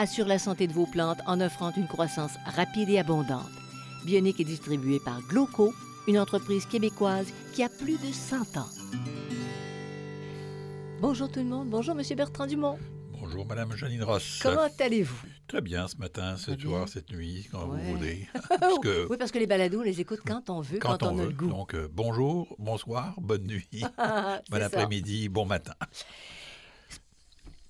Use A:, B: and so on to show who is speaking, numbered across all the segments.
A: assure la santé de vos plantes en offrant une croissance rapide et abondante. Bionique est distribuée par Gloco, une entreprise québécoise qui a plus de 100 ans. Bonjour tout le monde, bonjour Monsieur Bertrand Dumont.
B: Bonjour, Madame Janine Ross.
A: Comment allez-vous?
B: Très bien ce matin, ce soir, cette nuit, quand
A: Ouais.
B: vous voulez. Parce que
A: Oui, parce que les balados, on les écoute quand on veut, quand,
B: quand on
A: a
B: veut.
A: le goût.
B: Donc, euh, bonjour, bonsoir, bonne nuit, bon après-midi, bon matin.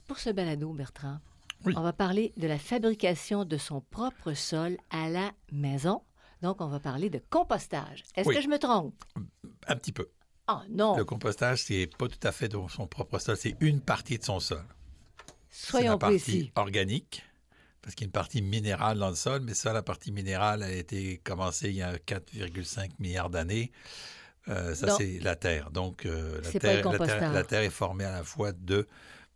A: Pour ce balado, Bertrand,
B: Oui.
A: on va parler de la fabrication de son propre sol à la maison. Donc, on va parler de compostage. Est-ce
B: Oui.
A: que je me trompe?
B: Un petit peu.
A: Ah non,
B: Le compostage, c'est pas tout à fait son propre sol, c'est une partie de son sol. C'est
A: soyons précis.
B: organique, parce qu'il y a une partie minérale dans le sol, mais ça, la partie minérale, elle a été commencée il y a 4,5 milliards d'années. Euh, ça, c'est la Terre. Donc, euh, terre, terre, la Terre est formée à la fois de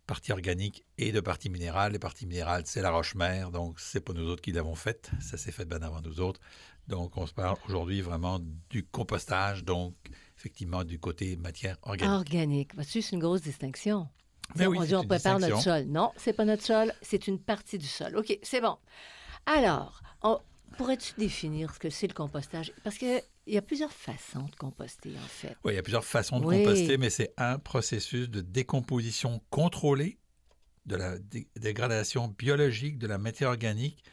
B: parties organiques et de parties minérales. Les parties minérales, c'est la roche-mère, donc c'est pas nous autres qui l'avons faite. Ça s'est fait bien avant nous autres. Donc, on se parle aujourd'hui vraiment du compostage, donc effectivement du côté matière organique.
A: Organique. C'est une grosse distinction.
B: Mais oui,
A: on dit on prépare notre sol. Non, c'est pas notre sol, c'est une partie du sol. OK, c'est bon. Alors, on- pourrais-tu définir ce que c'est le compostage? Parce qu'il y a plusieurs façons de composter, en fait.
B: Oui, il y a plusieurs façons de
A: Oui.
B: composter, mais c'est un processus de décomposition contrôlée de la dé- dégradation biologique de la matière organique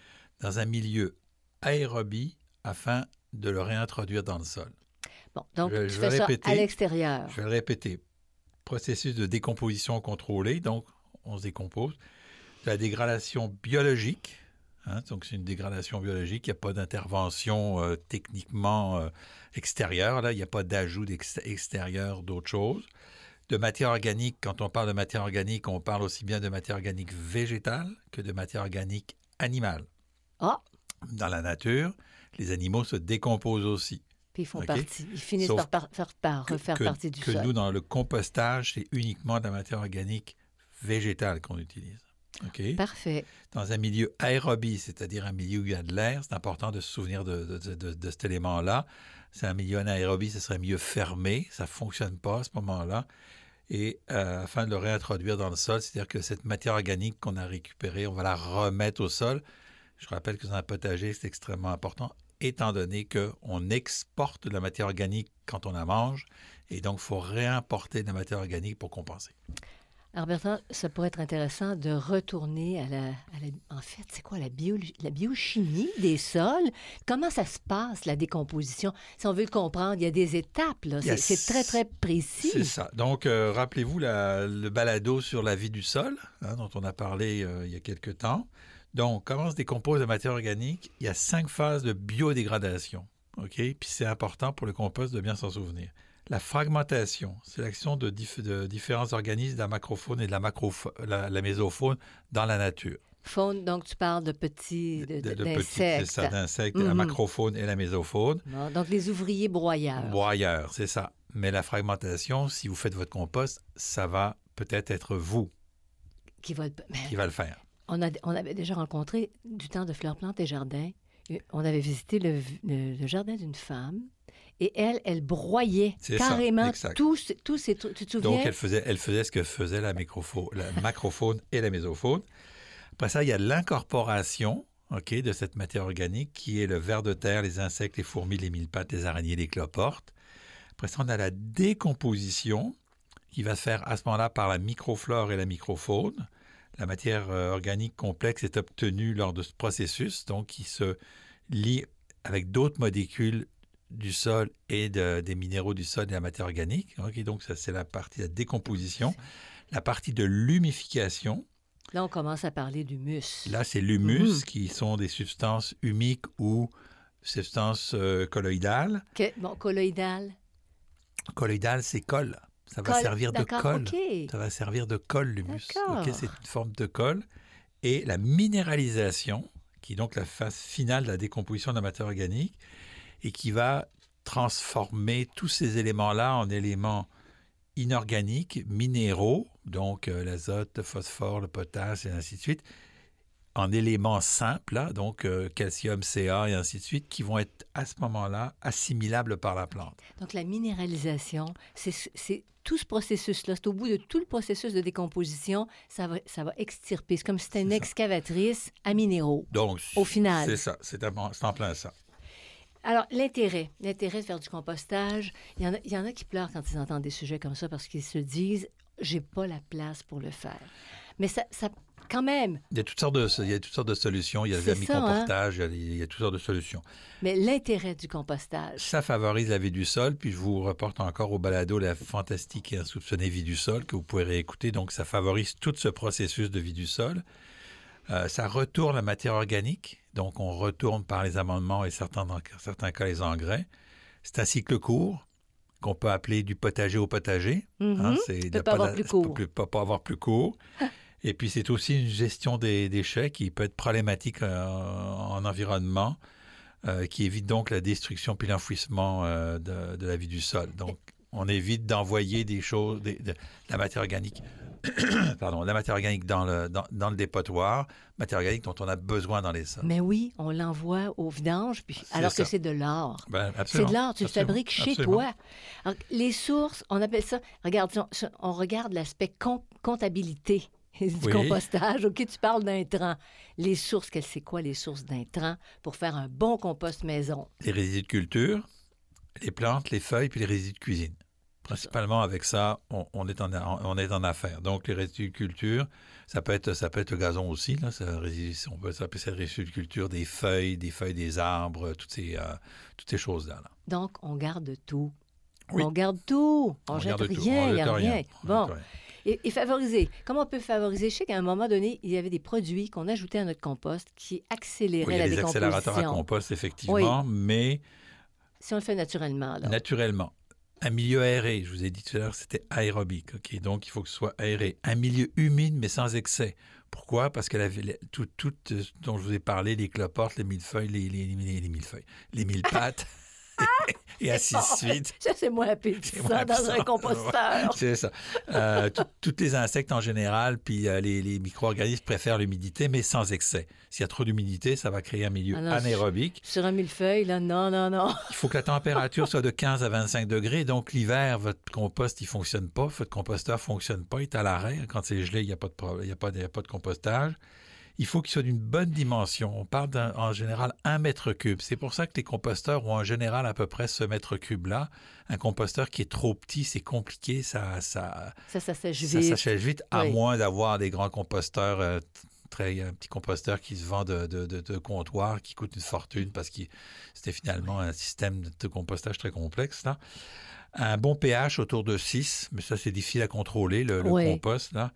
B: dans un milieu aérobie afin de le réintroduire dans le sol.
A: Bon, donc,
B: Je-
A: tu
B: je
A: fais
B: vais
A: ça
B: répéter.
A: à l'extérieur.
B: Je vais le répéter. Processus de décomposition contrôlée, donc on se décompose. De la dégradation biologique, hein, donc c'est une dégradation biologique, il n'y a pas d'intervention euh, techniquement euh, extérieure, là, il n'y a pas d'ajout extérieur d'autre chose. De matière organique, quand on parle de matière organique, on parle aussi bien de matière organique végétale que de matière organique animale.
A: Ah,
B: Dans la nature, les animaux se décomposent aussi.
A: puis ils font partie. Ils finissent
B: Sauf
A: par, faire, par
B: que, que-
A: partie du
B: que
A: sol.
B: nous, dans le compostage, c'est uniquement de la matière organique végétale qu'on utilise. OK?
A: Parfait.
B: Dans un milieu aérobie, c'est-à-dire un milieu où il y a de l'air, c'est important de se souvenir de, de- de- de cet élément-là. C'est un milieu anaérobie, ce serait un milieu fermé, ça ne fonctionne pas à ce moment-là. Et euh, afin de le réintroduire dans le sol, c'est-à-dire que cette matière organique qu'on a récupérée, on va la remettre au sol. Je rappelle que dans un potager, c'est extrêmement important, étant donné qu'on exporte de la matière organique quand on la mange, et donc il faut réimporter de la matière organique pour compenser.
A: Alors, Bertrand, ça pourrait être intéressant de retourner à la. à la- en fait, c'est quoi la, bio, la biochimie des sols? Comment ça se passe, la décomposition? Si on veut le comprendre, il y a des étapes, là. C'est très, très précis.
B: C'est ça. Donc, euh, rappelez-vous le balado sur la vie du sol, hein, dont on a parlé euh, il y a quelque temps. Donc, comment se décompose la matière organique? Il y a cinq phases de biodégradation. OK? Puis c'est important pour le compost de bien s'en souvenir. La fragmentation, c'est l'action de, dif- de différents organismes de la macrofaune et de la, la, la mésofaune dans la nature.
A: Faune, donc tu parles de petits. de-
B: De-
A: d'insectes.
B: C'est ça, d'insectes, la
A: Mhm.
B: macrofaune et la mésofaune.
A: Bon, donc, les ouvriers broyeurs.
B: Broyeur, c'est ça. Mais la fragmentation, si vous faites votre compost, ça va peut-être être vous
A: Qui va le- mais
B: qui va le faire.
A: on, a, on avait déjà rencontré du temps de Fleurs Plantes et Jardins. On avait visité le, le- le jardin d'une femme et elle, elle broyait
B: ça,
A: carrément tous, ces- tous ces trucs. Tu te souviens?
B: Donc, elle faisait, elle faisait ce que faisait la, la macrofaune et la mésofaune. Après ça, il y a l'incorporation ok, de cette matière organique qui est le ver de terre, les insectes, les fourmis, les mille-pattes, les araignées, les cloportes. Après ça, on a la décomposition qui va se faire à ce moment-là par la microflore et la microfaune. La matière euh, organique complexe est obtenue lors de ce processus, donc qui se lie avec d'autres molécules du sol et des minéraux du sol et de la matière organique. donc ça c'est la partie de la décomposition. La partie de l'humification,
A: Là, on commence à parler d'humus.
B: Là, c'est l'humus, mhm. qui sont des substances humiques ou substances euh, colloïdales.
A: bon, colloïdales.
B: Colloïdales, c'est colle. Ça va servir de colle. Ça va servir de colle, l'humus. c'est une forme de colle. Et la minéralisation, qui est donc la phase finale de la décomposition de la matière organique, et qui va transformer tous ces éléments-là en éléments inorganiques, minéraux, donc euh, l'azote, le phosphore, le potasse et ainsi de suite, en éléments simples, donc euh, calcium, Ca et ainsi de suite, qui vont être à ce moment-là assimilables par la plante.
A: Donc la minéralisation, c'est tout ce processus-là, c'est au bout de tout le processus de décomposition, ça va, ça va extirper. C'est comme si c'était une excavatrice à minéraux. Donc, au final.
B: C'est ça, c'est en plein ça.
A: Alors, l'intérêt, l'intérêt de faire du compostage, il y, en a, il y en a qui pleurent quand ils entendent des sujets comme ça parce qu'ils se disent j'ai pas la place pour le faire. Mais ça, ça quand même.
B: Il y a toutes sortes de, il y a toutes sortes de solutions. Il y a le compostage hein? il, y a, toutes sortes de solutions.
A: Mais l'intérêt du compostage.
B: Ça favorise la vie du sol. Puis je vous reporte encore au balado la fantastique et insoupçonnée vie du sol que vous pouvez réécouter. Donc ça favorise tout ce processus de vie du sol. Euh, ça retourne la matière organique. Donc on retourne par les amendements et certains, dans certains cas les engrais. C'est un cycle court qu'on peut appeler du potager au potager.
A: Hein, mhm. c'est peut pas, avoir plus court.
B: Peut, pas avoir plus court. Et puis c'est aussi une gestion des déchets qui peut être problématique euh, en environnement, euh, qui évite donc la destruction puis l'enfouissement euh, de, la vie du sol. Donc on évite d'envoyer des choses, de la matière organique pardon, la matière organique dans le, dans, le dépotoir, matière organique dont on a besoin dans les sols.
A: Mais oui, on l'envoie au vidange, puis, alors que c'est de l'or. Ben, c'est de l'or, tu le fabriques chez toi. les sources, on appelle ça, regarde, on, regarde l'aspect comptabilité du compostage. OK, tu parles d'intrants. Les sources, c'est quoi les sources d'intrants pour faire un bon compost maison?
B: Les résidus de culture, les plantes, les feuilles, puis les résidus de cuisine. Principalement avec ça, on, est en, on est en affaire. Donc, les résidus de culture, ça peut être, ça peut être le gazon aussi. Là, ça, on peut s'appeler ça résidus de culture, des feuilles, des feuilles des arbres, toutes ces, euh, toutes ces choses-là.
A: Donc, on garde tout. On garde tout. On, ne jette rien, il n'y a rien. Bon. Et, favoriser. Comment on peut favoriser? Je sais qu'à un moment donné, il y avait des produits qu'on ajoutait à notre compost qui accéléraient la décomposition.
B: des accélérateurs à compost, effectivement, mais...
A: Si on le fait naturellement, alors.
B: Naturellement un milieu aéré, je vous ai dit tout à l'heure, c'était aérobique. ok? Donc, il faut que ce soit aéré. Un milieu humide, mais sans excès. Pourquoi? Parce que la, tout, tout, euh, dont je vous ai parlé, les cloportes, les millefeuilles, les, les, les, les millefeuilles, les mille pattes, et ainsi de suite.
A: Ça, c'est moins ça dans un composteur.
B: c'est ça. Euh, tous les insectes en général, puis euh, les, micro-organismes préfèrent l'humidité, mais sans excès. S'il y a trop d'humidité, ça va créer un milieu ah anaérobique.
A: Sur un millefeuille, là, non, non, non.
B: Il faut que la température soit de 15 à 25 degrés. Donc, l'hiver, votre compost, il ne fonctionne pas. Votre composteur ne fonctionne pas. Il est à l'arrêt. Quand c'est gelé, il n'y a, pas de, a, pas de, a pas de compostage il faut qu'il soit d'une bonne dimension. On parle en général un mètre cube. C'est pour ça que les composteurs ont en général à peu près ce mètre cube-là. Un composteur qui est trop petit, c'est compliqué, ça,
A: ça, ça, sèche vite.
B: Ça sèche vite, à moins d'avoir des grands composteurs. Euh, très, un petit composteur qui se vend de, de, comptoir, qui coûte une fortune parce que c'était finalement un système de compostage très complexe. Là. Un bon pH autour de 6, mais ça c'est difficile à contrôler, le, le compost. Là.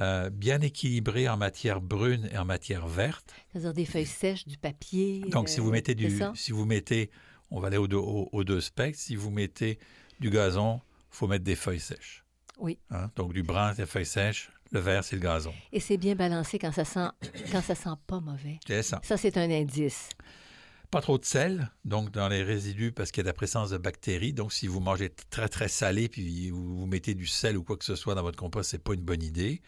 B: Euh, bien équilibré en matière brune et en matière verte.
A: C'est-à-dire des feuilles sèches, du papier.
B: Donc, si vous euh, mettez du, si vous mettez, on va aller aux deux, au, deux spectres, si vous mettez du gazon, il faut mettre des feuilles sèches.
A: Oui.
B: Hein? Donc, du brun, des feuilles sèches. Le vert, c'est le gazon.
A: Et c'est bien balancé quand ça sent, quand ça sent pas mauvais.
B: C'est ça.
A: Ça, c'est un indice.
B: Pas trop de sel, donc dans les résidus, parce qu'il y a de la présence de bactéries. Donc, si vous mangez très, très salé, puis vous, mettez du sel ou quoi que ce soit dans votre compost, c'est pas une bonne idée.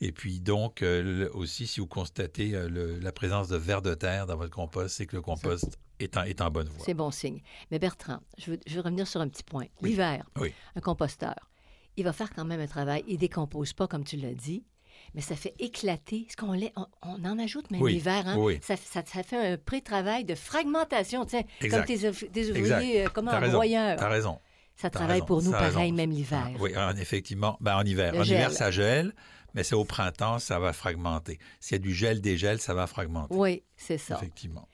B: Et puis donc, euh, aussi, si vous constatez euh, la présence de vers de terre dans votre compost, c'est que le compost est en, est en, bonne voie.
A: C'est bon signe. Mais Bertrand, je veux, revenir sur un petit point. L'hiver, un composteur, il va faire quand même un travail. Il ne décompose pas, comme tu l'as dit, mais ça fait éclater. Ce qu'on on, on, en ajoute même l'hiver. Hein? Ça, ça, fait un pré-travail de fragmentation, comme tes, ouvriers, euh, comment, broyeurs.
B: Tu as raison.
A: Ça
B: T'as
A: travaille
B: raison,
A: pour nous
B: t'as raison.
A: pareil, même l'hiver.
B: Ah, oui, en- effectivement. Ben, en hiver.
A: Le
B: en hiver, ça gèle, mais c'est au printemps, ça va fragmenter. S'il y a du gel, dégel, ça va fragmenter.
A: Oui, c'est ça.
B: Effectivement.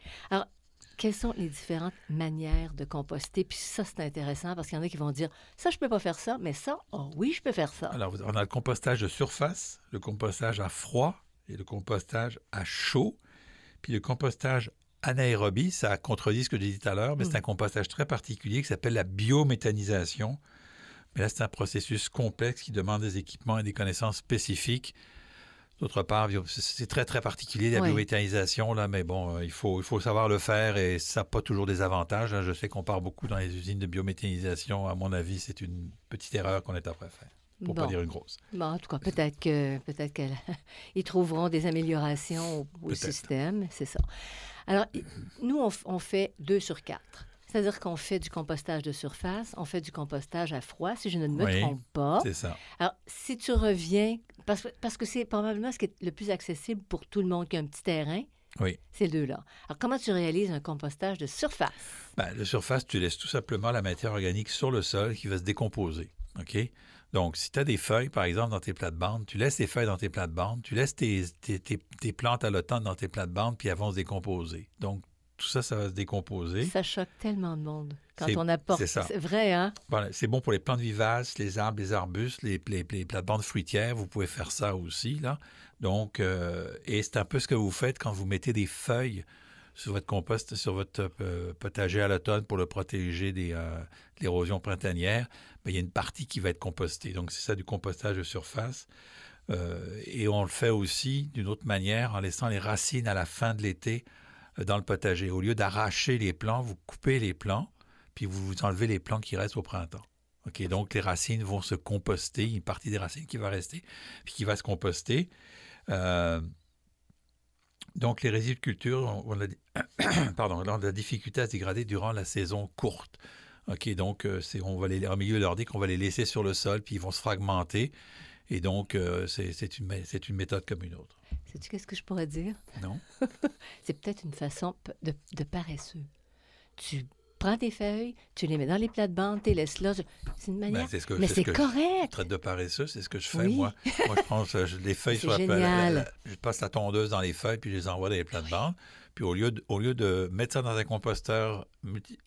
A: Quelles sont les différentes manières de composter? Puis ça, c'est intéressant parce qu'il y en a qui vont dire ça, je peux pas faire ça, mais ça, oh oui, je peux faire ça.
B: Alors, on a le compostage de surface, le compostage à froid et le compostage à chaud. Puis le compostage anaérobie, ça contredit ce que j'ai dit tout à l'heure, mais
A: Mm.
B: c'est un compostage très particulier qui s'appelle la biométhanisation. Mais là, c'est un processus complexe qui demande des équipements et des connaissances spécifiques. D'autre part, c'est- très, très particulier, la
A: Oui.
B: biométhanisation, là, mais bon, euh, il faut, il faut savoir le faire et ça n'a pas toujours des avantages. hein. Je sais qu'on part beaucoup dans les usines de biométhanisation. À mon avis, c'est une petite erreur qu'on est après faire, pour
A: Bon.
B: pas dire une grosse.
A: Bon, en tout cas, peut-être que peut-être qu'ils trouveront des améliorations au, système, c'est ça. Alors, nous, on, on fait deux sur quatre. C'est-à-dire qu'on fait du compostage de surface, on fait du compostage à froid, si je ne me
B: Oui,
A: trompe pas.
B: C'est ça.
A: Alors, si tu reviens, parce, que- parce que c'est probablement ce qui est le plus accessible pour tout le monde qui a un petit terrain,
B: Oui.
A: c'est le deux-là. Alors, comment tu réalises un compostage de surface?
B: Ben, le surface, tu laisses tout simplement la matière organique sur le sol qui va se décomposer. OK? Donc, si tu as des feuilles, par exemple, dans tes plates-bandes, tu laisses tes feuilles dans tes plates-bandes, tu laisses tes, tes- tes- tes plantes à l'automne dans tes plates-bandes, puis elles vont se décomposer. Donc, tout ça, ça va se décomposer.
A: Ça choque tellement de monde quand on apporte.
B: c'est ça.
A: C'est vrai, hein?
B: Voilà, c'est bon pour les plantes vivaces, les arbres, les arbustes, les, les, les plates-bandes fruitières. Vous pouvez faire ça aussi, là. Donc, euh, et c'est un peu ce que vous faites quand vous mettez des feuilles sur votre compost, sur votre euh, potager à l'automne pour le protéger des, euh, de l'érosion printanière. Ben, il y a une partie qui va être compostée. Donc, c'est ça du compostage de surface. Et on le fait aussi d'une autre manière en laissant les racines à la fin de l'été dans le potager. Au lieu d'arracher les plants, vous coupez les plants, puis vous, enlevez les plants qui restent au printemps. OK, donc les racines vont se composter, une partie des racines qui va rester, puis qui va se composter. Euh, donc les résidus de culture, on, on a, pardon, la difficulté à se dégrader durant la saison courte. OK, donc euh, c'est, on va les, en milieu on va les laisser sur le sol, puis ils vont se fragmenter. Et donc, euh, c'est, c'est une, c'est une méthode comme une autre.
A: Sais-tu qu'est-ce que je pourrais dire?
B: Non?
A: C'est peut-être une façon de, de paresseux. Tu prends tes feuilles, tu les mets dans les plates-bandes, tu les laisses là. C'est une manière.
B: Ben, c'est ce que,
A: Mais
B: c'est
A: c'est
B: ce que je-
A: correct.
B: traite de paresseux, c'est ce que je fais,
A: Oui.
B: moi. Moi, je prends je- les feuilles sur la, Je passe la tondeuse dans les feuilles, puis je les envoie dans les plates-bandes. Puis au lieu, de, au lieu de mettre ça dans un composteur, multi-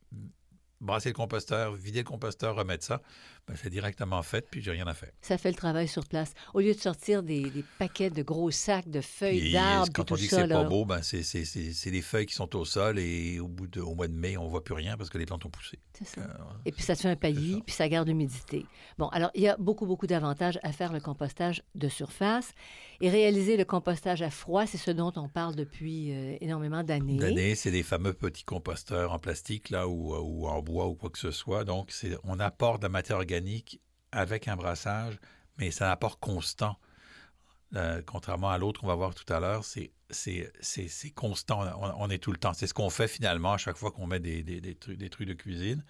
B: brasser le composteur, vider le composteur, remettre ça, ben, c'est directement fait, puis j'ai rien à faire.
A: Ça fait le travail sur place. Au lieu de sortir des, des paquets de gros sacs de feuilles d'arbres,
B: quand on dit que c'est pas beau, ben, c'est, c'est, c'est, c'est les feuilles qui sont au sol, et au, bout de, au mois de mai, on voit plus rien parce que les plantes ont poussé.
A: C'est ça.
B: Euh,
A: Et puis ça te fait un paillis, puis ça garde l'humidité. Bon, alors il y a beaucoup, beaucoup d'avantages à faire le compostage de surface. Et réaliser le compostage à froid, c'est ce dont on parle depuis euh, énormément d'années.
B: D'année, c'est des fameux petits composteurs en plastique là ou, ou en bois ou quoi que ce soit. Donc, c'est, on apporte de la matière organique avec un brassage, mais c'est un apport constant. Euh, contrairement à l'autre qu'on va voir tout à l'heure, c'est, constant. On, est tout le temps. C'est ce qu'on fait finalement à chaque fois qu'on met des trucs, des trucs de cuisine.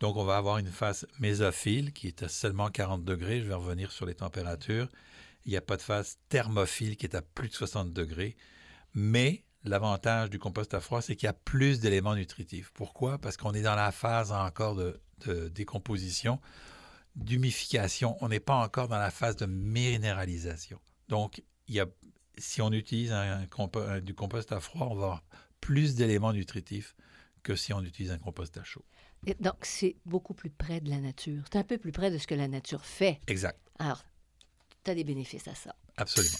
B: Donc, on va avoir une phase mésophile qui est à seulement 40 degrés. Je vais revenir sur les températures. Il n'y a pas de phase thermophile qui est à plus de 60 degrés. Mais l'avantage du compost à froid, c'est qu'il y a plus d'éléments nutritifs. Pourquoi? Parce qu'on est dans la phase encore de, de décomposition, d'humification. On n'est pas encore dans la phase de minéralisation. Donc, il y a, si on utilise un du compost à froid, on va avoir plus d'éléments nutritifs que si on utilise un compost à chaud.
A: Et donc, c'est beaucoup plus près de la nature. C'est un peu plus près de ce que la nature fait.
B: Exact.
A: Alors, tu as des bénéfices à ça.
B: Absolument.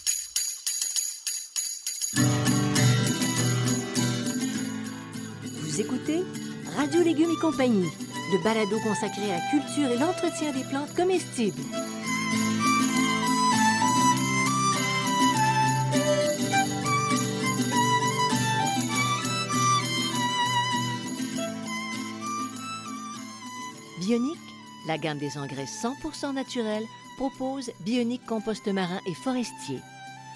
A: Vous écoutez Radio Légumes et compagnie, le balado consacré à la culture et l'entretien des plantes comestibles. Bionique, la gamme des engrais 100% naturels, propose Bionique compost marin et forestier.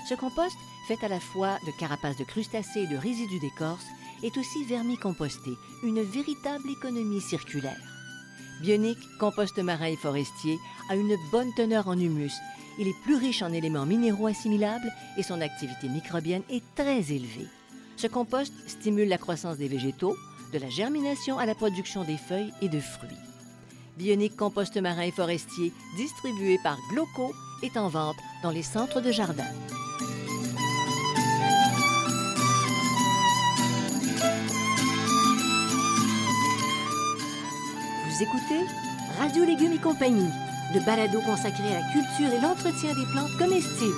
A: Ce compost, fait à la fois de carapaces de crustacés et de résidus d'écorce, est aussi vermicomposté, une véritable économie circulaire. Bionique, compost marin et forestier, a une bonne teneur en humus. Il est plus riche en éléments minéraux assimilables et son activité microbienne est très élevée. Ce compost stimule la croissance des végétaux, de la germination à la production des feuilles et de fruits. Bionique compost marin et forestier, distribué par Gloco, est en vente dans les centres de jardin. Vous écoutez Radio Légumes et compagnie, le balado consacré à la culture et l'entretien des plantes comestibles.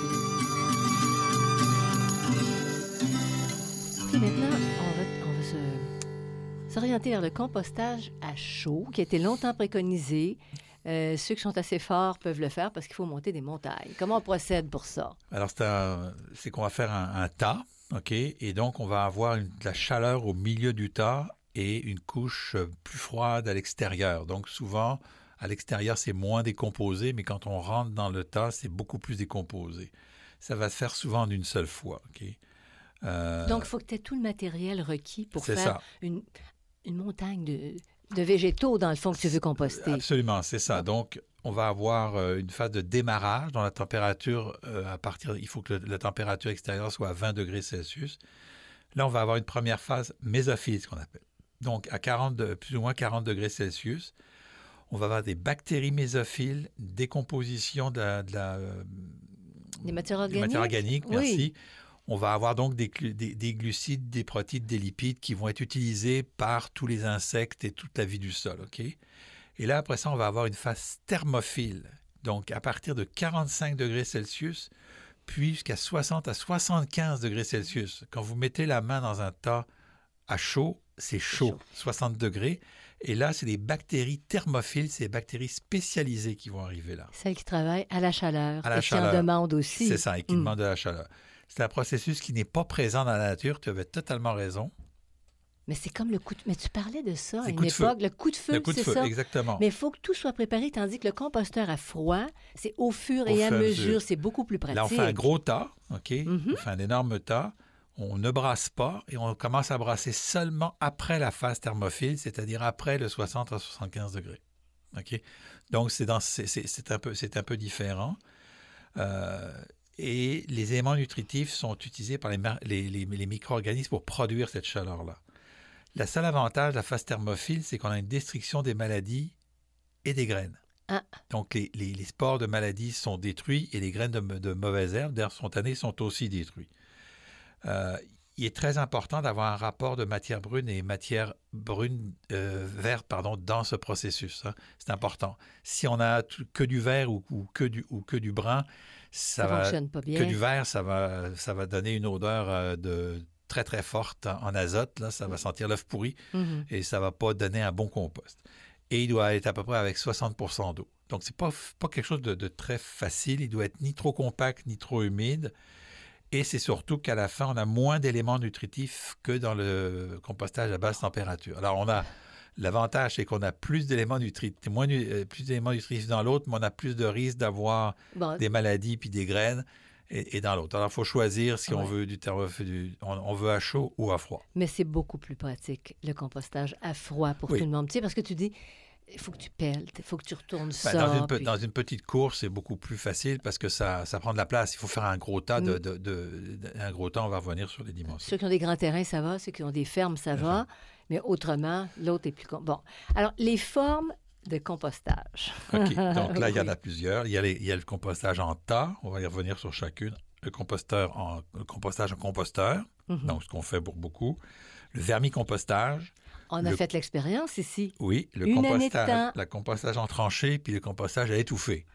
A: Et maintenant, on va, on va se- s'orienter vers le compostage à chaud, qui a été longtemps préconisé. Euh, ceux qui sont assez forts peuvent le faire parce qu'il faut monter des montagnes. Comment on procède pour ça?
B: Alors, c'est un- c'est qu'on va faire un, un tas, OK? Et donc, on va avoir une- de la chaleur au milieu du tas et une couche plus froide à l'extérieur. Donc, souvent, à l'extérieur, c'est moins décomposé, mais quand on rentre dans le tas, c'est beaucoup plus décomposé. Ça va se faire souvent d'une seule fois? Euh,
A: Donc, il faut que tu aies tout le matériel requis pour faire
B: ça.
A: une, une montagne de, de végétaux, dans le fond, que tu veux composter.
B: Absolument, c'est ça. Donc, on va avoir euh, une phase de démarrage dans la température euh, à partir. Il faut que le- la température extérieure soit à 20 degrés Celsius. Là, on va avoir une première phase mésophile, ce qu'on appelle. Donc, à 40, de- plus ou moins 40 degrés Celsius, on va avoir des bactéries mésophiles, décomposition de la, de la, euh,
A: Des matières
B: des
A: organiques?
B: matières organiques,
A: Oui.
B: merci. On va avoir donc des, glu- des- des glucides, des protéines, des lipides qui vont être utilisés par tous les insectes et toute la vie du sol. OK? Et là, après ça, on va avoir une phase thermophile. Donc, à partir de 45 degrés Celsius, puis jusqu'à 60 à 75 degrés Celsius. Quand vous mettez la main dans un tas à chaud, c'est chaud,
A: chaud.
B: 60 degrés. Et là, c'est des bactéries thermophiles, c'est des bactéries spécialisées qui vont arriver là.
A: Celles qui travaillent à la chaleur
B: À la
A: et qui en
B: chaleur.
A: demandent aussi.
B: C'est ça, et qui
A: Mm.
B: demande de la chaleur. C'est un processus qui n'est pas présent dans la nature. Tu avais totalement raison.
A: Mais c'est comme le coup de... Mais tu parlais de ça à une époque, le coup de feu,
B: le coup de
A: c'est
B: feu,
A: ça?
B: exactement.
A: Mais il faut que tout soit préparé, tandis que le composteur à froid, c'est au fur et à mesure, c'est beaucoup plus pratique.
B: Là, on fait un gros tas, OK?
A: Mhm.
B: On fait un énorme tas. On ne brasse pas et on commence à brasser seulement après la phase thermophile, c'est-à-dire après le 60 à 75 degrés. Donc, c'est, un, peu, c'est un peu différent. Euh, et les éléments nutritifs sont utilisés par les, les- les- les micro-organismes pour produire cette chaleur-là. Le seul avantage de la phase thermophile, c'est qu'on a une destruction des maladies et des graines.
A: Ah.
B: Donc, les, les- les spores de maladies sont détruits et les graines de, de mauvaises herbes, d'air spontanées, sont aussi détruits. Euh, il est très important d'avoir un rapport de matière brune et matière brune euh, verte pardon, dans ce processus. hein. C'est important. Si on a tout- que du vert ou, ou que, du, ou que du brun, ça,
A: ça
B: va,
A: fonctionne pas bien.
B: que du vert, ça va, ça va donner une odeur euh, de très très forte en, en azote. Là, ça va sentir l'œuf pourri
A: Mhm.
B: et ça va pas donner un bon compost. Et il doit être à peu près avec 60% d'eau. Donc, c'est pas, pas quelque chose de, de très facile. Il doit être ni trop compact, ni trop humide. Et c'est surtout qu'à la fin, on a moins d'éléments nutritifs que dans le compostage à basse température. Alors, on a l'avantage, c'est qu'on a plus d'éléments nutritifs, moins euh, plus d'éléments nutritifs dans l'autre, mais on a plus de risques d'avoir
A: Bon,
B: des maladies puis des graines et, et dans l'autre. Alors, il faut choisir si on veut du, du on, on veut à chaud ou à froid.
A: Mais c'est beaucoup plus pratique, le compostage à froid pour
B: Oui.
A: tout le monde. Tu sais, parce que tu dis, il faut que tu pelles, il faut que tu retournes
B: Ben,
A: ça.
B: dans, une, pe-
A: puis-
B: dans une petite course, c'est beaucoup plus facile parce que ça, ça prend de la place. Il faut faire un gros tas. De,
A: Mm.
B: de- de- de- un gros tas, on va revenir sur les dimensions.
A: Ceux qui ont des grands terrains, ça va. Ceux qui ont des fermes, ça va. Mais autrement, l'autre est plus... Bon. Alors, les formes de compostage.
B: OK. Donc là, il y en a plusieurs. Il y a, les- il y a le compostage en tas. On va y revenir sur chacune. Le, composteur en, le compostage en composteur,
A: Mhm.
B: donc ce qu'on fait pour beaucoup. Le vermicompostage.
A: On a
B: le-
A: fait l'expérience ici.
B: Oui, le
A: Une
B: compostage,
A: temps.
B: le compostage en tranchée, puis le compostage à étouffer.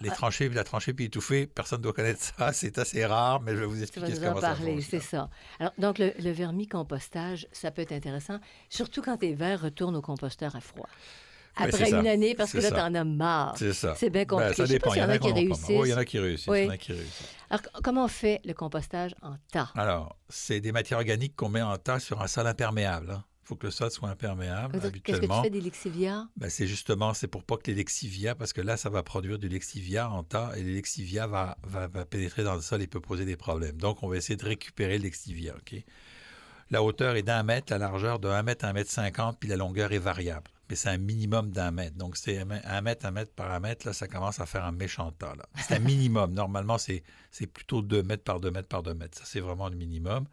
B: Les
A: Ah.
B: tranchées, puis la tranchée, puis étouffée, personne ne doit connaître ça. C'est assez rare, mais je vais vous expliquer comment
A: en
B: ça
A: parler, c'est ça. Alors, donc, le, le vermicompostage, ça peut être intéressant, surtout quand tes verres retournent au composteur à froid.
B: Oui,
A: Après
B: ça.
A: une année, parce que là,
B: ça.
A: t'en as marre.
B: C'est ça.
A: C'est bien
B: Ben,
A: compliqué.
B: ça
A: sais pas
B: dépend. il y en a qui réussissent.
A: Oui.
B: Il y en a qui réussissent.
A: Alors, comment on fait le compostage en tas?
B: Alors, c'est des matières organiques qu'on met en tas sur un sol imperméable. hein. Il faut que le sol soit imperméable
A: Qu'est-ce que tu fais des lexivia?
B: Ben, c'est justement, c'est pour pas que les lexivia, parce que là, ça va produire du lexivia en tas et le lexivia va, va, va pénétrer dans le sol et peut poser des problèmes. Donc, on va essayer de récupérer le lexivia. OK? La hauteur est d'un mètre, la largeur de 1 mètre à 1 mètre 50, puis la longueur est variable. Mais c'est un minimum d'un mètre. Donc, c'est un mètre, un mètre, par un mètre, là, ça commence à faire un méchant tas. là. C'est un minimum. Normalement, c'est c'est plutôt 2 mètres par 2 mètres par 2 mètres. Ça, c'est vraiment le minimum.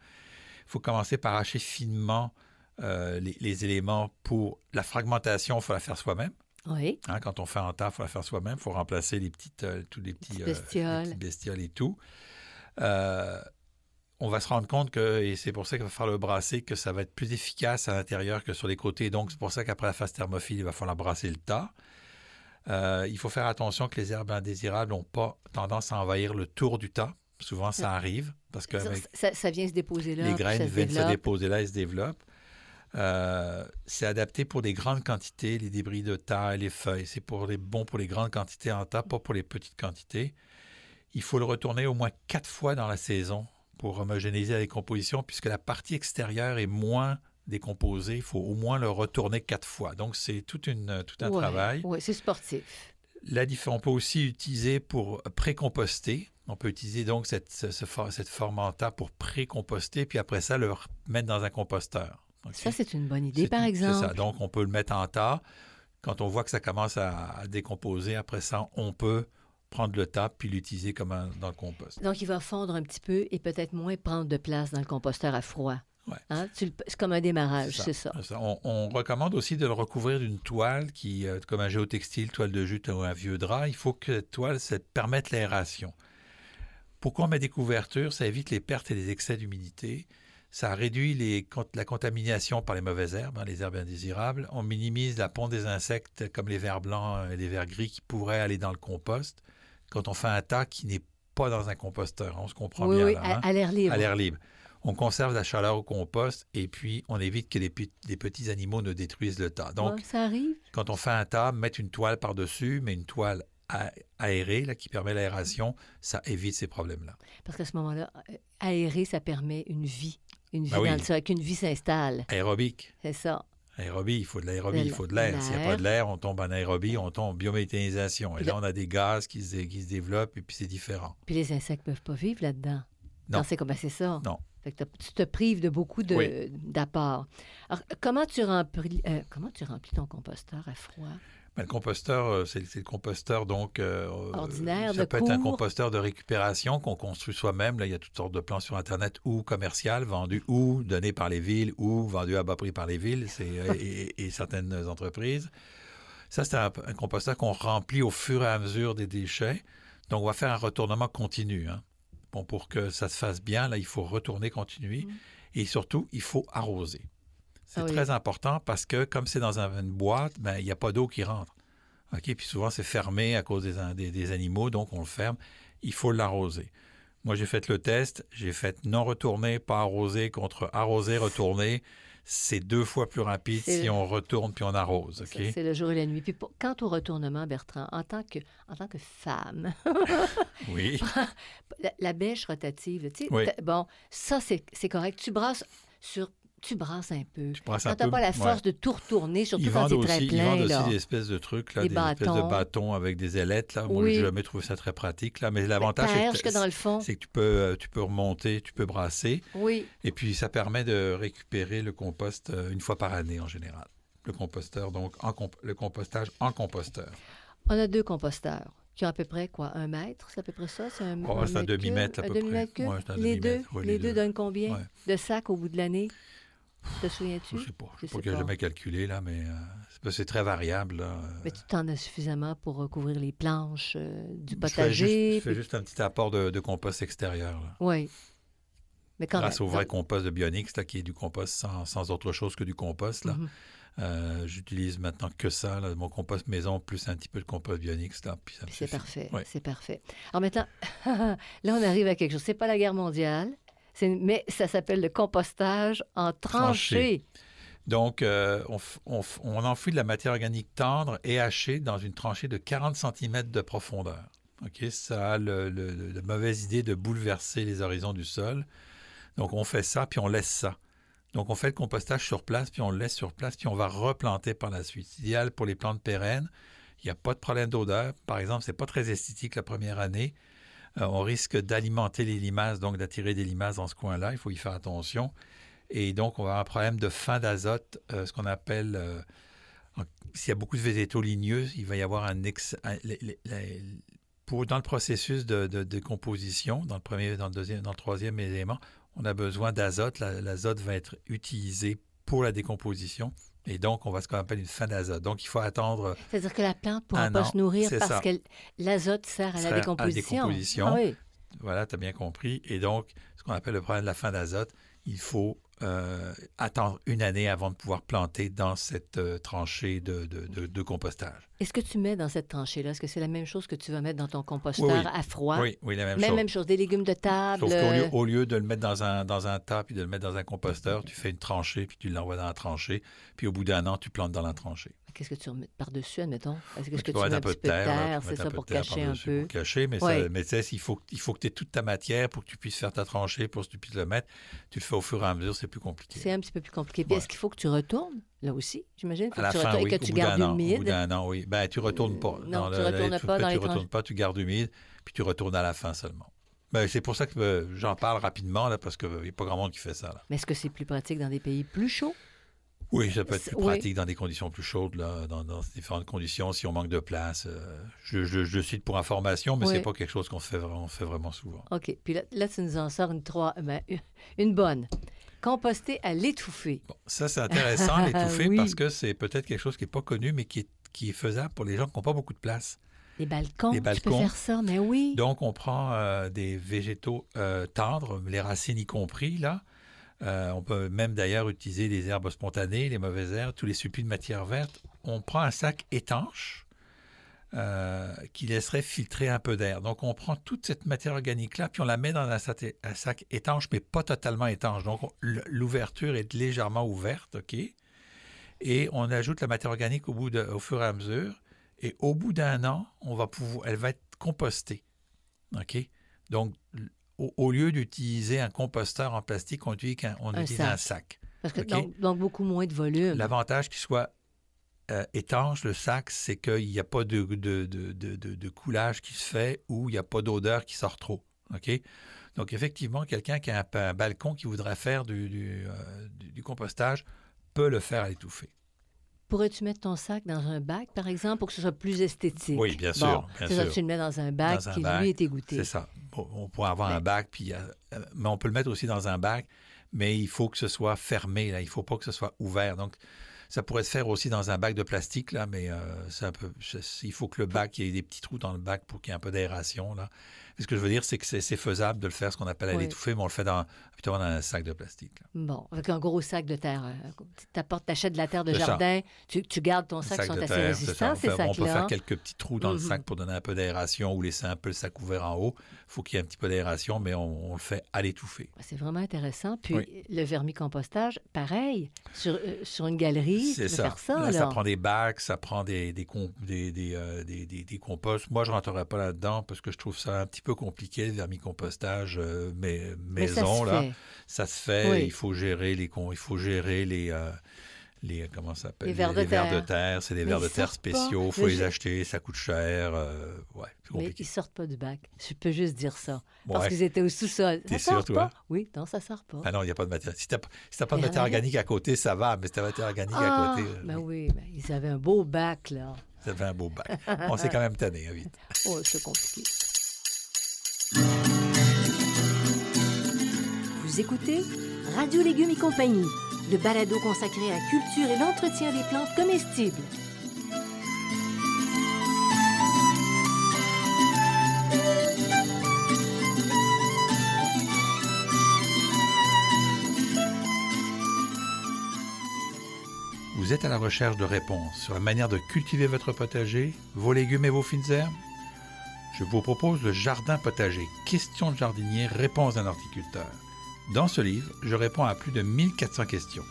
B: Il faut commencer par hacher finement euh, les, les éléments pour la fragmentation, il faut la faire soi-même.
A: Oui.
B: Hein, quand on fait en tas, il faut la faire soi-même. Il faut remplacer les petites, euh, tous les petits, euh, les
A: bestioles.
B: bestioles et tout. Euh, on va se rendre compte que, et c'est pour ça qu'il va falloir le brasser, que ça va être plus efficace à l'intérieur que sur les côtés. Donc, c'est pour ça qu'après la phase thermophile, il va falloir brasser le tas. Euh, il faut faire attention que les herbes indésirables n'ont pas tendance à envahir le tour du tas. Souvent, ça arrive parce que
A: Ça,
B: avec
A: ça- ça vient se déposer là.
B: les graines
A: se
B: viennent se
A: développe.
B: déposer là et se développent. Euh, c'est adapté pour des grandes quantités, les débris de taille, les feuilles. C'est pour les, bon pour les grandes quantités en tas, pas pour les petites quantités. Il faut le retourner au moins quatre fois dans la saison pour homogénéiser la décomposition, puisque la partie extérieure est moins décomposée. Il faut au moins le retourner quatre fois. Donc, c'est tout, une, tout un
A: Ouais,
B: travail.
A: ouais, c'est sportif.
B: La on peut aussi utiliser pour pré-composter. On peut utiliser donc cette, ce- cette forme en tas pour pré-composter, puis après ça, le mettre dans un composteur.
A: Ça, c'est une bonne idée, par exemple.
B: C'est ça. Donc, on peut le mettre en tas. Quand on voit que ça commence à, à décomposer, après ça, on peut prendre le tas puis l'utiliser comme un- dans le compost.
A: Donc, il va fondre un petit peu et peut-être moins prendre de place dans le composteur à froid.
B: Ouais.
A: Hein? C'est comme un démarrage,
B: C'est
A: ça.
B: C'est ça. On, on recommande aussi de le recouvrir d'une toile qui, euh, comme un géotextile, toile de jute ou un vieux drap. Il faut que cette toile ça permette l'aération. Pourquoi on met des couvertures? Ça évite les pertes et les excès d'humidité. Ça réduit les, la contamination par les mauvaises herbes, hein, les herbes indésirables. On minimise la ponte des insectes comme les vers blancs et les vers gris qui pourraient aller dans le compost quand on fait un tas qui n'est pas dans un composteur. On se comprend
A: oui,
B: bien
A: oui,
B: là,
A: à,
B: hein?
A: à l'air libre.
B: à l'air libre. On conserve la chaleur au compost et puis on évite que les, pe- les petits animaux ne détruisent le tas. Donc,
A: Ouais, ça arrive.
B: quand on fait un tas, mettre une toile par-dessus, mais une toile aérée là, qui permet l'aération, ça évite ces problèmes-là.
A: Parce qu'à ce moment-là, euh, aérer, ça permet une vie. Une vie
B: Ben oui.
A: dans le sol, qu'une vie s'installe.
B: Aérobique.
A: C'est ça.
B: Aérobie, il faut de l'aérobie, il faut de l'air. S'il n'y a pas de l'air, on tombe en aérobie, on tombe en biométhanisation. Et là, on a des gaz qui se, qui se développent et puis c'est différent.
A: Puis les insectes ne peuvent pas vivre là-dedans.
B: Non.
A: C'est comme c'est ça.
B: Non.
A: Fait que t'as- tu te prives de beaucoup de-
B: Oui.
A: d'apports. Alors, comment tu remplis euh, comment tu remplis ton composteur à froid?
B: Le composteur, euh, c'est le composteur donc euh,
A: Ordinaire,
B: Ça
A: de
B: peut être un composteur de récupération qu'on construit soi-même. Là, il y a toutes sortes de plans sur Internet ou commercial, vendus ou donnés par les villes ou vendus à bas prix par les villes et, et certaines entreprises. Ça, c'est un, un composteur qu'on remplit au fur et à mesure des déchets. Donc, on va faire un retournement continu. hein. Bon, pour que ça se fasse bien, là, il faut retourner, continuer.
A: Mm.
B: Et surtout, il faut arroser. C'est
A: Ah oui.
B: très important parce que comme c'est dans un- une boîte, ben, il n'y a pas d'eau qui rentre. OK? Puis souvent, c'est fermé à cause des, des- des animaux, donc on le ferme. Il faut l'arroser. Moi, j'ai fait le test. J'ai fait non retourné, pas arrosé, contre arrosé, retourné. C'est deux fois plus rapide si on retourne puis on arrose.
A: Ça,
B: OK?
A: C'est le jour et la nuit. Puis pour- quant au retournement, Bertrand, en tant que, en tant que femme,
B: Oui.
A: la, la bêche rotative, tu sais,
B: Oui.
A: bon, ça, c'est c'est correct. Tu brasses sur... Tu brasses un peu.
B: Je brasse
A: Quand tu n'as pas la
B: Ouais.
A: force de tout retourner, surtout
B: Ils
A: quand c'est très
B: aussi, ils
A: plein,
B: vendent
A: là.
B: aussi des espèces de trucs, là,
A: Des
B: des, espèces de
A: bâtons.
B: avec des ailettes. Là. Moi,
A: Oui.
B: j'ai jamais trouvé ça très pratique. Là. Mais l'avantage, c'est que,
A: que dans le fond.
B: c'est que tu peux, euh, tu peux remonter, tu peux brasser.
A: Oui.
B: Et puis, ça permet de récupérer le compost euh, une fois par année en général. Le composteur, donc, en comp- le compostage en composteur.
A: On a deux composteurs qui ont à peu près, quoi, un mètre? C'est à peu près ça? C'est un,
B: Oh,
A: un
B: demi-mètre, à peu près. Ouais, un
A: les deux,
B: demi-mètre, ouais,
A: les
B: les
A: deux
B: deux.
A: donnent combien
B: Ouais.
A: de sacs au bout de l'année? Te souviens-tu?
B: Je sais pas.
A: Je
B: Je sais pas
A: sais
B: que j'ai
A: pas.
B: jamais calculé, là, mais euh, c'est très variable. Là. Euh,
A: Mais tu t'en as suffisamment pour recouvrir les planches euh, du
B: je fais juste,
A: potager.
B: je fais juste un petit apport de, de compost extérieur. là.
A: Oui. Mais quand
B: Grâce
A: même,
B: au vrai
A: donc-
B: compost de Bionix, là, qui est du compost sans, sans autre chose que du compost. Là.
A: Mhm.
B: Euh, J'utilise maintenant que ça, là, mon compost maison, plus un petit peu de compost Bionix.
A: C'est parfait,
B: Ouais.
A: c'est parfait. Alors maintenant, là, on arrive à quelque chose. C'est pas la guerre mondiale, mais ça s'appelle le compostage en tranchée.
B: Donc, euh, on, enfouit de la matière organique tendre et hachée dans une tranchée de 40 cm de profondeur. OK? Ça a le, le- le- la mauvaise idée de bouleverser les horizons du sol. Donc, on fait ça, puis on laisse ça. Donc, on fait le compostage sur place, puis on le laisse sur place, puis on va replanter par la suite. C'est idéal pour les plantes pérennes. Il n'y a pas de problème d'odeur. Par exemple, c'est pas très esthétique la première année. Euh, on risque d'alimenter les limaces, donc d'attirer des limaces dans ce coin-là. Il faut y faire attention. Et donc, on va avoir un problème de fin d'azote, euh, ce qu'on appelle, euh, s'il y a beaucoup de végétaux ligneux, il va y avoir un, ex, dans le processus de, de, de composition, dans le premier, dans le deuxième, dans le troisième élément, on a besoin d'azote. La- L'azote va être utilisé pour la décomposition. Et donc, on va ce qu'on appelle une fin d'azote. Donc, il faut attendre
A: C'est-à-dire que la plante ne pourra pas
B: an,
A: se nourrir parce que l'azote sert à la
B: à la
A: décomposition.
B: décomposition.
A: Ah oui.
B: Voilà, tu as bien compris. Et donc, ce qu'on appelle le problème de la fin d'azote, il faut euh, attendre une année avant de pouvoir planter dans cette euh, tranchée de, de- de- de compostage.
A: Est-ce que tu mets dans cette tranchée-là, est-ce que c'est la même chose que tu vas mettre dans ton composteur
B: Oui, oui.
A: à froid?
B: Oui, oui, la même,
A: même,
B: chose.
A: même chose, des légumes de table.
B: Sauf qu'au lieu,
A: euh,
B: au lieu de le mettre dans un, dans un tas puis de le mettre dans un composteur, tu fais une tranchée puis tu l'envoies dans la tranchée. Puis au bout d'un an, tu plantes dans la tranchée.
A: Qu'est-ce que tu remets par-dessus, admettons? Est-ce que,
B: Tu
A: mets un
B: un peu de terre,
A: c'est ça, pour cacher un peu?
B: Pour cacher, mais,
A: Oui.
B: ça, mais tu sais, il faut, il faut que tu aies toute ta matière pour que tu puisses faire ta tranchée, pour que tu puisses le mettre. Tu le fais au fur et à mesure, c'est plus compliqué.
A: C'est un petit peu plus compliqué. Puis est-ce qu'il faut que tu retournes, là aussi, j'imagine?
B: À la
A: que tu
B: fin, oui,
A: que tu gardes
B: an. Au bout
A: humide.
B: d'un an, oui. Ben, tu retournes pas.
A: Euh, non,
B: Dans
A: tu
B: le-
A: retournes pas dans
B: tu
A: les
B: retournes pas, tu gardes humide, puis tu retournes à la fin seulement. Ben, c'est pour ça que euh, j'en parle rapidement, là, parce qu'il n'y a pas grand monde qui fait ça. Là.
A: Mais est-ce que c'est plus pratique dans des pays plus chauds?
B: Oui, ça peut être plus
A: oui.
B: pratique dans des conditions plus chaudes, là, dans, dans différentes conditions, si on manque de place. euh, je, je- je cite pour information, mais
A: Oui.
B: c'est pas quelque chose qu'on fait, vraiment- on fait vraiment souvent.
A: OK. Puis là, là, tu nous en sors une, trois, ben, une bonne. Composter à l'étouffée.
B: Bon, ça, c'est intéressant, l'étouffer,
A: Oui.
B: parce que c'est peut-être quelque chose qui n'est pas connu, mais qui est, qui est faisable pour les gens qui n'ont pas beaucoup de place.
A: Les balcons,
B: Les
A: tu peux
B: balcons.
A: faire ça, mais oui.
B: Donc, on prend euh, des végétaux euh, tendres, les racines y compris, là. Euh, on peut même d'ailleurs utiliser des herbes spontanées, les mauvaises herbes, tous les supplis de matière verte. On prend un sac étanche euh, qui laisserait filtrer un peu d'air. Donc, on prend toute cette matière organique-là, puis on la met dans un sac, un sac étanche, mais pas totalement étanche. Donc, on- l'ouverture est légèrement ouverte, OK? Et on ajoute la matière organique au, bout de, au fur et à mesure. Et au bout d'un an, on va pouvoir, elle va être compostée. OK? Donc, au, au lieu d'utiliser un composteur en plastique, on utilise un, on
A: Un
B: utilise
A: sac.
B: un sac.
A: Parce que
B: OK?
A: donc, donc beaucoup moins de volume.
B: L'avantage qu'il soit euh, étanche, le sac, c'est qu'il n'y a pas de, de, de, de- coulage qui se fait ou il n'y a pas d'odeur qui sort trop. OK? Donc, effectivement, quelqu'un qui a un, un balcon qui voudrait faire du, du, euh, du- du compostage peut le faire à l'étouffer.
A: Pourrais-tu mettre ton sac dans un bac, par exemple, pour que ce soit plus esthétique?
B: Oui, bien
A: Bon,
B: sûr, bien
A: ça,
B: sûr.
A: tu le mets dans un bac
B: Dans un
A: qui,
B: bac,
A: lui, est égoutté.
B: C'est ça. Bon, on pourrait avoir un bac, puis, euh, mais on peut le mettre aussi dans un bac, mais il faut que ce soit fermé, là. il ne faut pas que ce soit ouvert. Donc, ça pourrait se faire aussi dans un bac de plastique, là, mais euh, c'est un peu, c'est- il faut que le bac, il y ait des petits trous dans le bac pour qu'il y ait un peu d'aération. Là. Ce que je veux dire, c'est que c'est faisable de le faire, ce qu'on appelle à
A: Oui.
B: l'étouffer, mais on le fait dans, dans un sac de plastique. là.
A: Bon, avec un gros sac de terre. euh, Tu t'apportes, t'achètes de la terre de jardin, tu, tu gardes ton sac,
B: sac
A: sont assez
B: terre, c'est ça.
A: résistants,
B: On,
A: ces
B: fait- on peut
A: sacs-là.
B: faire quelques petits trous dans le
A: Mhm.
B: sac pour donner un peu d'aération ou laisser un peu le sac ouvert en haut. Il faut qu'il y ait un petit peu d'aération, mais on, on le fait à l'étouffer.
A: C'est vraiment intéressant. Puis
B: Oui.
A: le vermicompostage, pareil, sur, euh, sur une galerie,
B: C'est ça.
A: faire ça.
B: Là, ça prend des bacs, ça prend des, des, des, euh, des- des- des composts. Moi, je ne rentrerai pas là-dedans parce que je trouve ça un petit peu compliqué, le vermicompostage euh, mais,
A: Mais ça
B: maison. là.
A: fait.
B: Ça se fait.
A: Oui.
B: Il faut gérer les con- il faut gérer les, euh, les comment ça s'appelle
A: Les vers de
B: vers de
A: terre.
B: C'est des vers
A: ils
B: de terre spéciaux. Il faut
A: Le
B: les acheter. Ça coûte cher. euh, ouais,
A: Mais ils sortent pas du bac. Je peux juste dire ça. Parce
B: Ouais.
A: qu'ils étaient au sous-sol.
B: T'es sûr, toi?
A: Oui, non, ça sort pas.
B: Ah non, il n'y a pas de matière. Si tu n'as pas de matière organique à côté, ça va. Mais si tu as matière organique
A: Ah,
B: à côté, euh,
A: ben
B: oui,
A: ben, ils avaient un beau bac, là.
B: ça fait un beau bac. On s'est quand même tanné, hein, vite.
A: Oh, c'est compliqué. Vous écoutez Radio Légumes et compagnie, le balado consacré à la culture et l'entretien des plantes comestibles.
B: Vous êtes à la recherche de réponses sur la manière de cultiver votre potager, vos légumes et vos fines herbes? Je vous propose le Jardin potager, questions de jardinier, réponses d'un horticulteur. Dans ce livre, je réponds à plus de 1400 questions.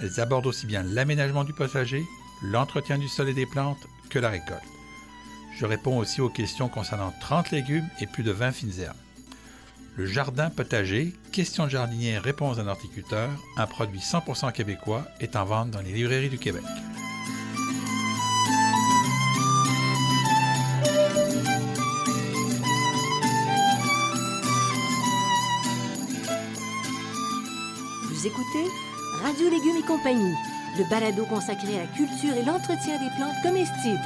B: Elles abordent aussi bien l'aménagement du potager, l'entretien du sol et des plantes que la récolte. Je réponds aussi aux questions concernant 30 légumes et plus de 20 fines herbes. Le jardin potager, questions de jardinier, réponses d'un horticulteur, un produit 100% québécois, est en vente dans les librairies du Québec.
A: Vous écoutez Radio Légumes et compagnie, le balado consacré à la culture et l'entretien des plantes comestibles.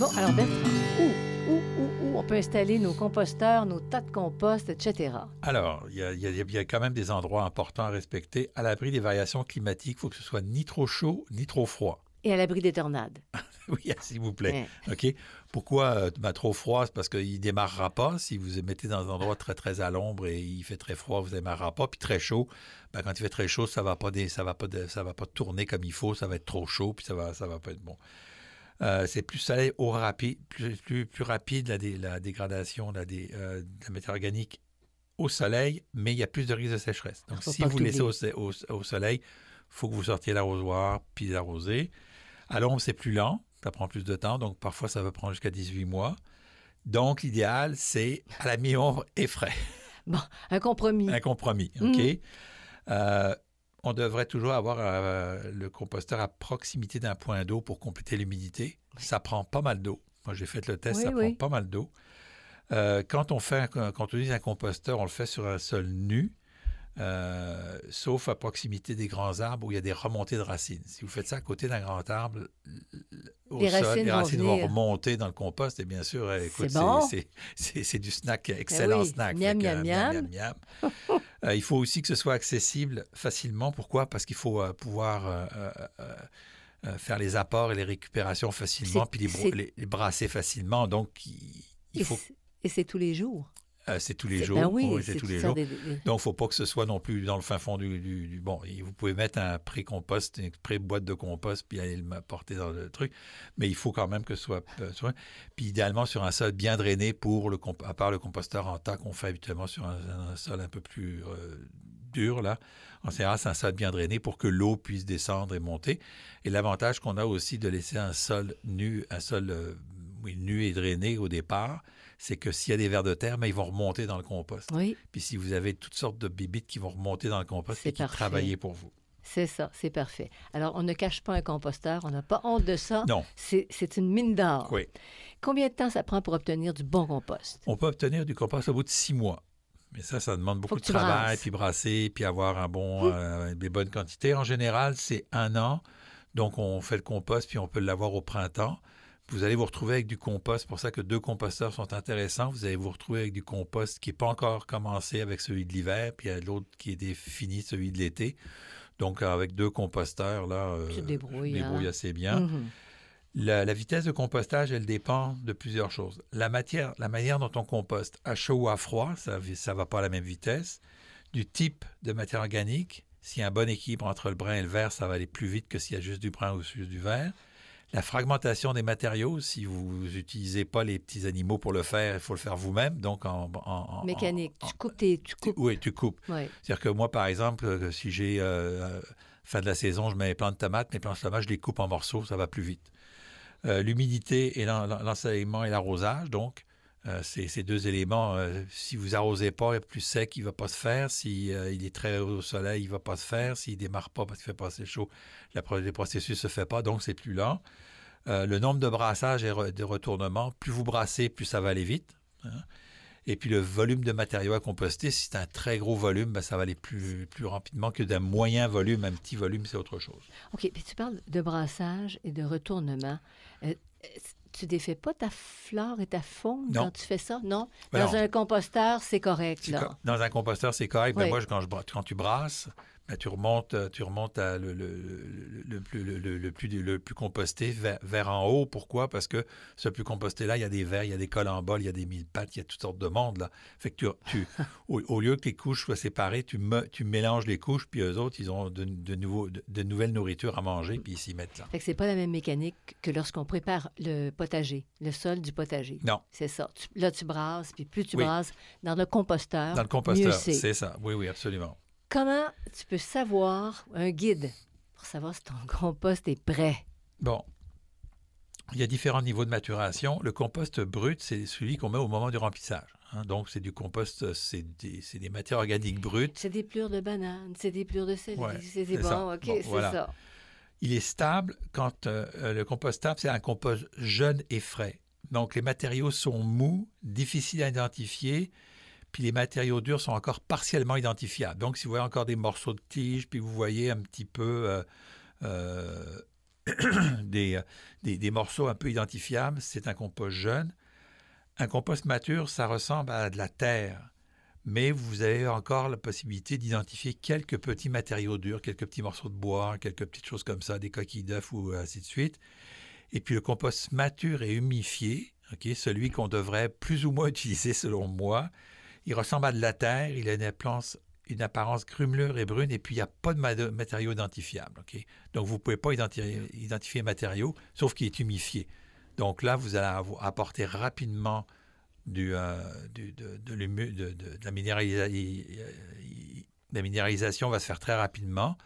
A: Bon, alors Bertrand, où, où, où, où on peut installer nos composteurs, nos tas de compost, etc.
B: Alors, il y, y y a quand même des endroits importants à respecter. À l'abri des variations climatiques, il faut que ce soit ni trop chaud ni trop froid.
A: Et à l'abri des tornades.
B: Oui, s'il vous plaît.
A: Ouais.
B: OK? Pourquoi euh, ben, trop froid? C'est parce qu'il ne démarrera pas. Si vous mettez dans un endroit très, très à l'ombre et il fait très froid, vous ne démarrera pas. Puis très chaud, ben, quand il fait très chaud, ça ne va, pas ça va, pas de- ça va pas tourner comme il faut. Ça va être trop chaud, puis ça va, ça va pas être bon. Euh, c'est plus soleil au rapide, plus, plus, plus rapide la, dé- la dégradation la, dé- euh, de la matière organique au soleil, mais il y a plus de risque de sécheresse. Donc, si vous laissez au- au soleil, il faut que vous sortiez l'arrosoir puis l'arroser. À l'ombre, c'est plus lent, ça prend plus de temps, donc parfois ça va prendre jusqu'à 18 mois. Donc, l'idéal, c'est à la mi-ombre et frais.
A: Bon, un compromis.
B: Un compromis,
A: Mhm.
B: OK? Euh, on devrait toujours avoir euh, le composteur à proximité d'un point d'eau pour compléter l'humidité. Ça prend pas mal d'eau. Moi, j'ai fait le test,
A: Oui,
B: ça
A: oui.
B: prend pas mal d'eau. Euh, quand on fait, un- quand on utilise un composteur, on le fait sur un sol nu, euh, sauf à proximité des grands arbres où il y a des remontées de racines. Si vous faites ça à côté d'un grand arbre, au
A: Les
B: sol,
A: racines
B: les
A: vont
B: racines vont,
A: venir.
B: remonter dans le compost. Et bien sûr, euh, écoute,
A: C'est bon.
B: du snack, excellent
A: oui.
B: snack.
A: Miam, miam, miam.
B: miam, miam. Euh, il faut aussi que ce soit accessible facilement. Pourquoi? Parce qu'il faut euh, pouvoir faire les apports et les récupérations facilement, puis les, brasser facilement. Donc, il, faut...
A: Et c'est tous les jours?
B: Euh, c'est tous les
A: C'est-
B: jours.
A: Ben oui,
B: Oui, c'est tous les jours.
A: des- des-
B: Donc, il ne faut pas que ce soit non plus dans le fin fond du... du- du- bon, vous pouvez mettre un pré-compost, une pré-boîte de compost, puis aller le porter dans le truc. Mais il faut quand même que ce soit... euh, puis idéalement sur un sol bien drainé pour le... comp- À part le composteur en tas qu'on fait habituellement sur un, un sol un peu plus euh, dur, là. En général, c'est un sol bien drainé pour que l'eau puisse descendre et monter. Et l'avantage qu'on a aussi de laisser un sol nu, un sol euh, oui, nu et drainé au départ, c'est que s'il y a des vers de terre, mais ils vont remonter dans le compost.
A: Oui,
B: Puis si vous avez toutes sortes de bibites qui vont remonter dans le compost
A: C'est
B: et qui travaillent pour vous.
A: c'est ça, c'est parfait. Alors, on ne cache pas un composteur, on n'a pas honte de ça.
B: Non,
A: C'est une mine d'or.
B: oui.
A: Combien de temps ça prend pour obtenir du bon compost?
B: On peut obtenir du compost au bout de six mois. Mais ça, ça demande beaucoup de travail,
A: brasses.
B: puis brasser, puis avoir un bon, euh, des bonnes quantités. En général, c'est un an. Donc, on fait le compost, puis on peut l'avoir au printemps. Vous allez vous retrouver avec du compost. C'est pour ça que deux composteurs sont intéressants. Vous allez vous retrouver avec du compost qui n'est pas encore commencé avec celui de l'hiver, puis il y a l'autre qui est fini, celui de l'été. Donc, avec deux composteurs, là, euh, je me débrouille
A: hein?
B: assez bien.
A: Mhm.
B: La, la vitesse de compostage, elle dépend de plusieurs choses. La matière, la manière dont on composte, à chaud ou à froid, ça ne va pas à la même vitesse. Du type de matière organique, s'il y a un bon équilibre entre le brun et le vert, ça va aller plus vite que s'il y a juste du brun ou juste du vert. La fragmentation des matériaux, si vous n'utilisez pas les petits animaux pour le faire, il faut le faire vous-même. Donc en,
A: Mécanique.
B: en-
A: tu coupes tes. Tu coupes.
B: oui, tu coupes.
A: Ouais.
B: C'est-à-dire que moi, par exemple, euh, si j'ai euh, fin de la saison, je mets mes plants de tomates, mes plants de tomates, je les coupe en morceaux, ça va plus vite. Euh, L'humidité et l'en- l'en- l'ensoleillement et l'arrosage, donc, euh, ces deux éléments. euh, si vous arrosez pas, plus sec, il va pas se faire. Si euh, il est très au soleil, il va pas se faire. S'il démarre pas parce qu'il fait pas assez chaud, le processus se fait pas, donc c'est plus lent. Le nombre de brassages et de retournements, plus vous brassez, plus ça va aller vite. hein. Et puis le volume de matériaux à composter, si c'est un très gros volume, ben, ça va aller plus, plus rapidement que d'un moyen volume. Un petit volume, c'est autre chose.
A: OK, tu parles de brassage et de retournement. Tu défais pas ta flore et ta faune
B: Non.
A: quand tu fais ça? Non?
B: Ben
A: Dans
B: non.
A: un composteur, c'est correct, là.
B: Dans un composteur, c'est correct. Ben
A: Oui.
B: moi, je- quand, je, bra- quand tu brasses, ben, tu remontes, euh, tu remontes à le, le- le- plus, le, plus, le plus composté vers, vers en haut. Pourquoi? Parce que ce plus composté-là, il y a des vers, il y a des colamboles, il y a des mille pattes, il y a toutes sortes de monde. Là. Fait que tu, tu- au, au lieu que les couches soient séparées, tu, me- tu mélanges les couches, puis eux autres, ils ont de, de, de, de nouvelles nourritures à manger, puis ils s'y mettent là.
A: Fait que c'est pas la même mécanique que lorsqu'on prépare le potager, le sol du potager.
B: Non,
A: C'est ça. Tu- là, tu brasses, puis plus tu
B: Oui.
A: brasses dans le composteur,
B: dans le composteur,
A: c'est.
B: c'est ça. Oui, oui, absolument.
A: Comment tu peux savoir, un guide, pour savoir si ton compost est prêt?
B: Bon. Il y a différents niveaux de maturation. Le compost brut, c'est celui qu'on met au moment du remplissage. hein. Donc, c'est du compost, c'est des, des matières organiques brutes.
A: C'est des plures de banane, c'est des plures de céleri,
B: Ouais,
A: c'est bon,
B: ça.
A: OK,
B: Bon,
A: c'est
B: voilà.
A: ça.
B: Il est stable quand euh, euh, le compost stable, c'est un compost jeune et frais. Donc, les matériaux sont mous, difficiles à identifier, puis les matériaux durs sont encore partiellement identifiables. Donc, si vous voyez encore des morceaux de tige, puis vous voyez un petit peu euh, euh, des, des, des morceaux un peu identifiables, c'est un compost jeune. Un compost mature, ça ressemble à de la terre, mais vous avez encore la possibilité d'identifier quelques petits matériaux durs, quelques petits morceaux de bois, quelques petites choses comme ça, des coquilles d'œufs ou ainsi de suite. Et puis le compost mature et humifié, celui qu'on devrait plus ou moins utiliser selon moi, il ressemble à de la terre, il a une apparence, une apparence grumelure et brune, et puis il n'y a pas de matériaux identifiables. Donc vous ne pouvez pas identifier, identifier matériaux, sauf qu'il est humifié. Donc là, vous allez apporter rapidement euh, de, la, minéralisation. La minéralisation va se faire très rapidement,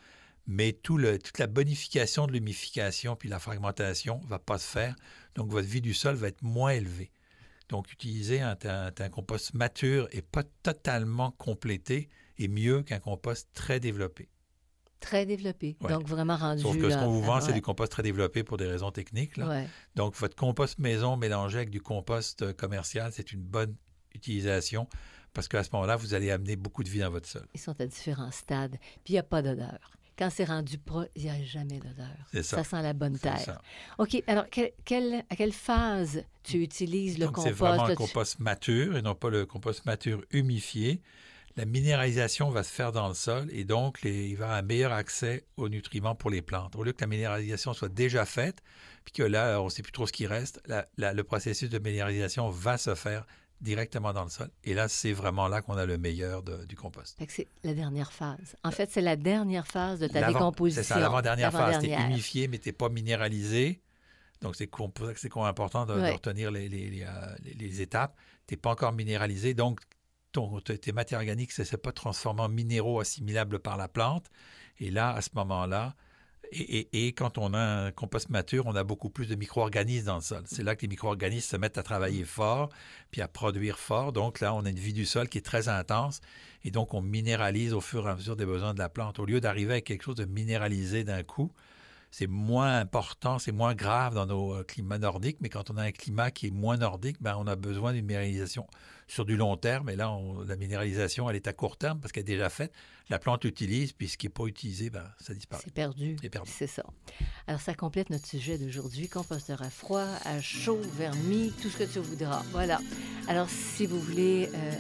B: mais toute la bonification de l'humification puis la fragmentation ne va pas se faire. Donc votre vie du sol va être moins élevée. Donc utiliser un, un compost mature et pas totalement complété est mieux qu'un compost très développé.
A: Très développé. Donc, vraiment rendu.
B: Sauf que ce qu'on vous vend, c'est du compost très développé pour des raisons techniques. Donc, votre compost maison mélangé avec du compost euh, commercial, c'est une bonne utilisation parce qu'à ce moment-là, vous allez amener beaucoup de vie dans votre sol.
A: Ils sont à différents stades. Puis, il n'y a pas d'odeur. Quand c'est rendu pro, il n'y a jamais d'odeur.
B: C'est ça.
A: Ça sent la bonne terre. OK. Alors, à quelle phase tu utilises le compost?
B: C'est vraiment le compost mature et non pas le compost mature humifié la minéralisation va se faire dans le sol et donc il va y avoir un meilleur accès aux nutriments pour les plantes. Au lieu que la minéralisation soit déjà faite, puis que là, on ne sait plus trop ce qui reste, le processus de minéralisation va se faire directement dans le sol. Et là, c'est vraiment là qu'on a le meilleur du compost.
A: C'est la dernière phase. En fait, c'est la dernière phase de ta décomposition.
B: C'est ça, l'avant-dernière phase. Tu es humifié, mais tu n'es pas minéralisé. Donc, c'est important de, retenir les, les, euh, les étapes. Tu n'es pas encore minéralisé. Donc, tes matières organiques ne s'est pas transformées en minéraux assimilables par la plante. Et là, à ce moment-là, et, quand on a un compost mature, on a beaucoup plus de micro-organismes dans le sol. C'est là que les micro-organismes se mettent à travailler fort, puis à produire fort. Donc là, on a une vie du sol qui est très intense. Et donc, on minéralise au fur et à mesure des besoins de la plante. Au lieu d'arriver avec quelque chose de minéralisé d'un coup, c'est moins important, c'est moins grave dans nos euh, climats nordiques, mais quand on a un climat qui est moins nordique, ben, on a besoin d'une minéralisation sur du long terme. Et là, la minéralisation, elle est à court terme parce qu'elle est déjà faite. La plante utilise, puis ce qui n'est pas utilisé, ben, ça disparaît.
A: C'est perdu.
B: C'est perdu.
A: C'est ça. Alors, ça complète notre sujet d'aujourd'hui. Composteur à froid, à chaud, vermi, tout ce que tu voudras. Voilà. Alors, si vous voulez... Euh,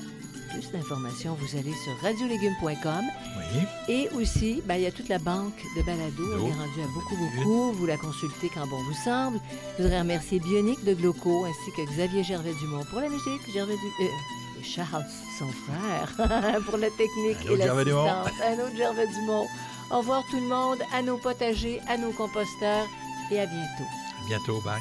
A: plus d'informations, vous allez sur radiolégumes.com.
B: Oui.
A: Et aussi, ben, il y a toute la banque de balado. On est rendu à beaucoup, beaucoup. Vous la consultez quand bon vous semble. Je voudrais remercier Bionique de Gloco ainsi que Xavier Gervais-Dumont pour la musique. Gervais du... Euh, Charles, son frère, pour la technique et l'assistance. Un autre Gervais Dumont. Au revoir tout le monde, à nos potagers, à nos composteurs et à bientôt.
B: À bientôt, bye.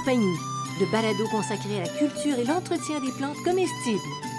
A: Compagnie, le balado consacré à la culture et l'entretien des plantes comestibles.